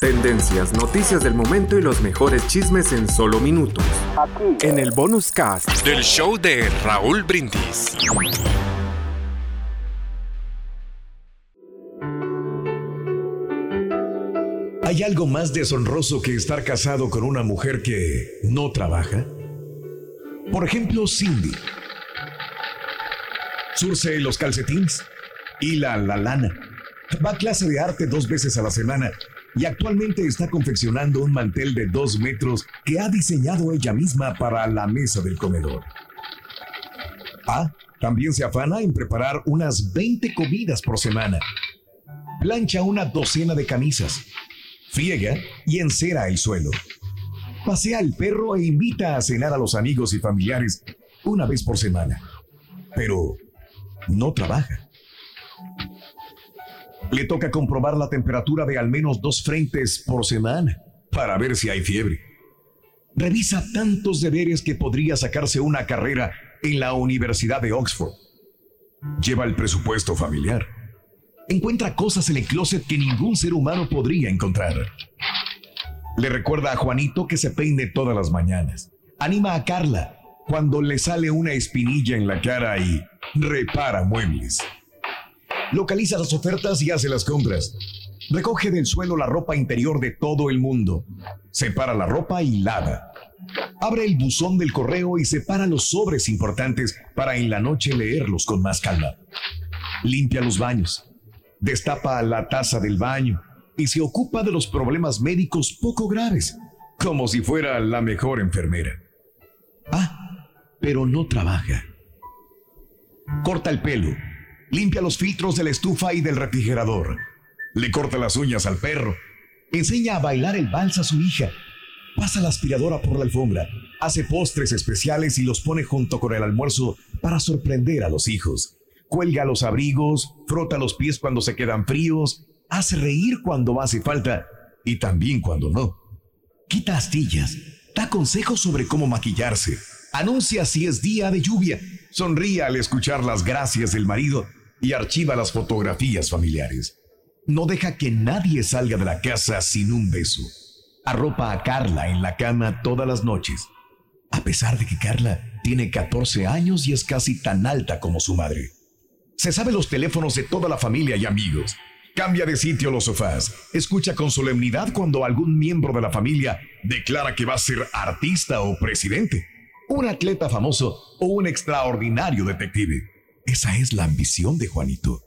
Tendencias, noticias del momento y los mejores chismes en solo minutos. Aquí. En el bonus cast del show de Raúl Brindis. ¿Hay algo más deshonroso que estar casado con una mujer que no trabaja? Por ejemplo, Cindy. Surce los calcetines, hila la lana, va a clase de arte dos veces a la semana y actualmente está confeccionando un mantel de dos metros que ha diseñado ella misma para la mesa del comedor. Ah, también se afana en preparar unas 20 comidas por semana. Plancha una docena de camisas. Friega y encera el suelo. Pasea al perro e invita a cenar a los amigos y familiares una vez por semana. Pero no trabaja. Le toca comprobar la temperatura de al menos dos frentes por semana para ver si hay fiebre. Revisa tantos deberes que podría sacarse una carrera en la Universidad de Oxford. Lleva el presupuesto familiar. Encuentra cosas en el closet que ningún ser humano podría encontrar. Le recuerda a Juanito que se peine todas las mañanas. Anima a Carla cuando le sale una espinilla en la cara y repara muebles. Localiza las ofertas y hace las compras. Recoge del suelo la ropa interior de todo el mundo. Separa la ropa y lava. Abre el buzón del correo y separa los sobres importantes para en la noche leerlos con más calma. Limpia los baños. Destapa la taza del baño y se ocupa de los problemas médicos poco graves, como si fuera la mejor enfermera. Ah, pero no trabaja. Corta el pelo Limpia los filtros de la estufa y del refrigerador. Le corta las uñas al perro. Enseña a bailar el vals a su hija. Pasa la aspiradora por la alfombra. Hace postres especiales y los pone junto con el almuerzo para sorprender a los hijos. Cuelga los abrigos, frota los pies cuando se quedan fríos, hace reír cuando hace falta y también cuando no. Quita astillas, da consejos sobre cómo maquillarse, anuncia si es día de lluvia, sonríe al escuchar las gracias del marido y archiva las fotografías familiares. No deja que nadie salga de la casa sin un beso. Arropa a Carla en la cama todas las noches, a pesar de que Carla tiene 14 años y es casi tan alta como su madre. Se sabe los teléfonos de toda la familia y amigos. Cambia de sitio los sofás. Escucha con solemnidad cuando algún miembro de la familia declara que va a ser artista o presidente, un atleta famoso o un extraordinario detective. Esa es la ambición de Juanito.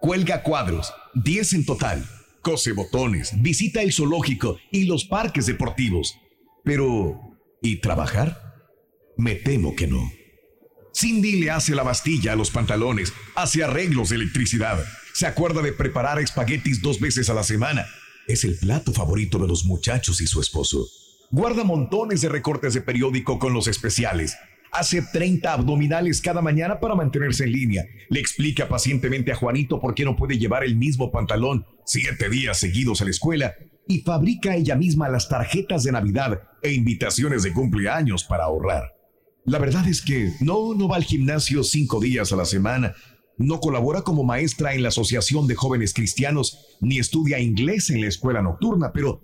Cuelga cuadros, 10 en total, cose botones, visita el zoológico y los parques deportivos. Pero, ¿y trabajar? Me temo que no. Cindy le hace la bastilla a los pantalones, hace arreglos de electricidad, se acuerda de preparar espaguetis dos veces a la semana. Es el plato favorito de los muchachos y su esposo. Guarda montones de recortes de periódico con los especiales, Hace 30 abdominales cada mañana para mantenerse en línea. Le explica pacientemente a Juanito por qué no puede llevar el mismo pantalón siete días seguidos a la escuela y fabrica ella misma las tarjetas de Navidad e invitaciones de cumpleaños para ahorrar. La verdad es que no, no va al gimnasio cinco días a la semana, no colabora como maestra en la Asociación de Jóvenes Cristianos, ni estudia inglés en la escuela nocturna, pero,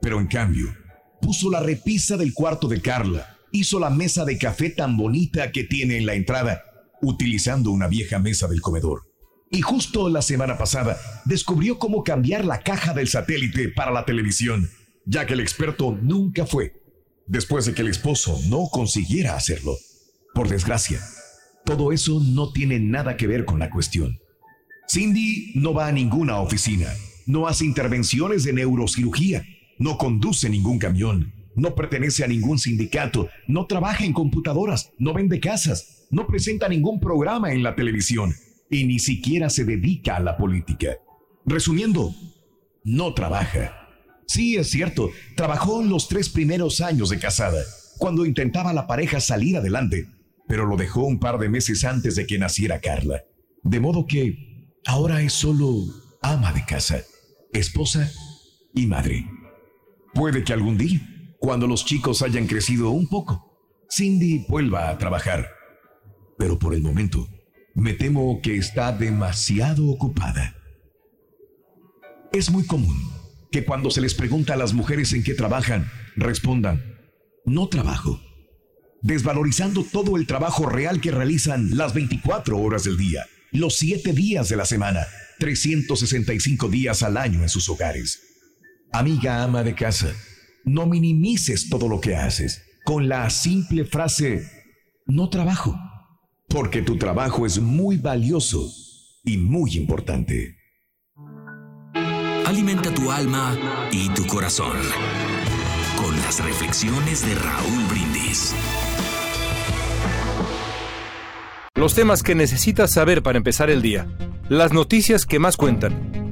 pero en cambio, puso la repisa del cuarto de Carla hizo la mesa de café tan bonita que tiene en la entrada, utilizando una vieja mesa del comedor. Y justo la semana pasada descubrió cómo cambiar la caja del satélite para la televisión, ya que el experto nunca fue, después de que el esposo no consiguiera hacerlo. Por desgracia, todo eso no tiene nada que ver con la cuestión. Cindy no va a ninguna oficina, no hace intervenciones de neurocirugía, no conduce ningún camión, no pertenece a ningún sindicato, no trabaja en computadoras, no vende casas, no presenta ningún programa en la televisión y ni siquiera se dedica a la política. Resumiendo, no trabaja. Sí, es cierto, trabajó los tres primeros años de casada, cuando intentaba la pareja salir adelante, pero lo dejó un par de meses antes de que naciera Carla. De modo que ahora es solo ama de casa, esposa y madre. Puede que algún día, cuando los chicos hayan crecido un poco, Cindy vuelva a trabajar. Pero por el momento, me temo que está demasiado ocupada. Es muy común que cuando se les pregunta a las mujeres en qué trabajan, respondan, no trabajo, desvalorizando todo el trabajo real que realizan las 24 horas del día, los 7 días de la semana, 365 días al año en sus hogares. Amiga ama de casa, no minimices todo lo que haces con la simple frase, no trabajo, porque tu trabajo es muy valioso y muy importante. Alimenta tu alma y tu corazón con las reflexiones de Raúl Brindis. Los temas que necesitas saber para empezar el día. Las noticias que más cuentan.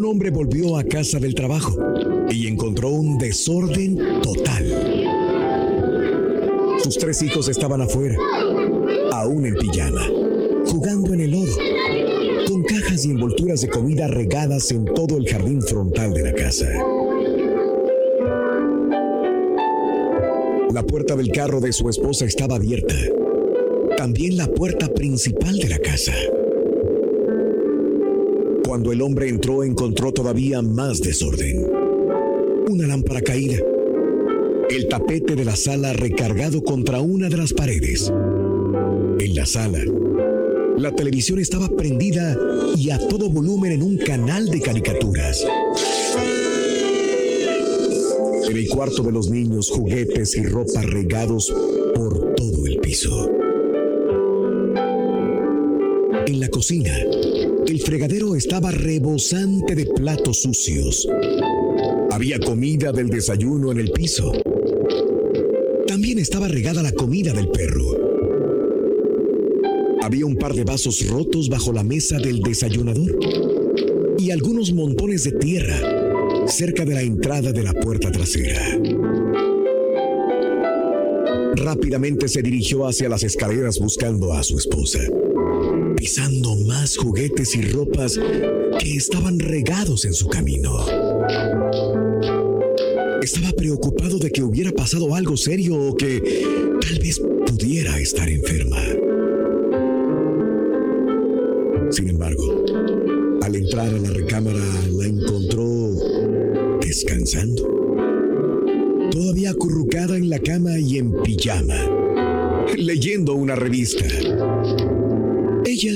Un hombre volvió a casa del trabajo y encontró un desorden total. Sus tres hijos estaban afuera, aún en pijama, jugando en el lodo, con cajas y envolturas de comida regadas en todo el jardín frontal de la casa. La puerta del carro de su esposa estaba abierta, también la puerta principal de la casa. Cuando el hombre entró encontró todavía más desorden. Una lámpara caída. El tapete de la sala recargado contra una de las paredes. En la sala, la televisión estaba prendida y a todo volumen en un canal de caricaturas. En el cuarto de los niños, juguetes y ropa regados por todo el piso. En la cocina, el fregadero estaba rebosante de platos sucios. Había comida del desayuno en el piso. También estaba regada la comida del perro. Había un par de vasos rotos bajo la mesa del desayunador y algunos montones de tierra cerca de la entrada de la puerta trasera. Rápidamente se dirigió hacia las escaleras buscando a su esposa pisando más juguetes y ropas que estaban regados en su camino. Estaba preocupado de que hubiera pasado algo serio o que tal vez pudiera estar enferma. Sin embargo, al entrar a la recámara la encontró descansando, todavía acurrucada en la cama y en pijama, leyendo una revista. Ella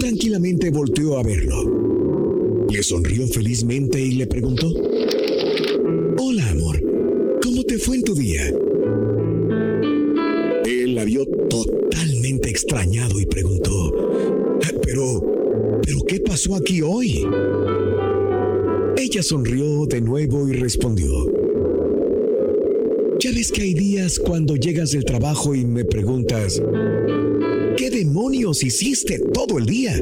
tranquilamente volteó a verlo. Le sonrió felizmente y le preguntó, Hola amor, ¿cómo te fue en tu día? Él la vio totalmente extrañado y preguntó, pero, ¿pero qué pasó aquí hoy? Ella sonrió de nuevo y respondió, ya ves que hay días cuando llegas del trabajo y me preguntas, ¿Qué demonios hiciste todo el día?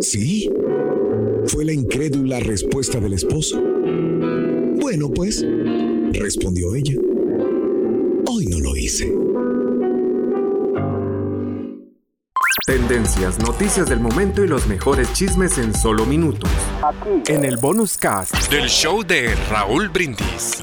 Sí, fue la incrédula respuesta del esposo. Bueno, pues, respondió ella. Hoy no lo hice. Tendencias, noticias del momento y los mejores chismes en solo minutos. Aquí. En el bonus cast del show de Raúl Brindis.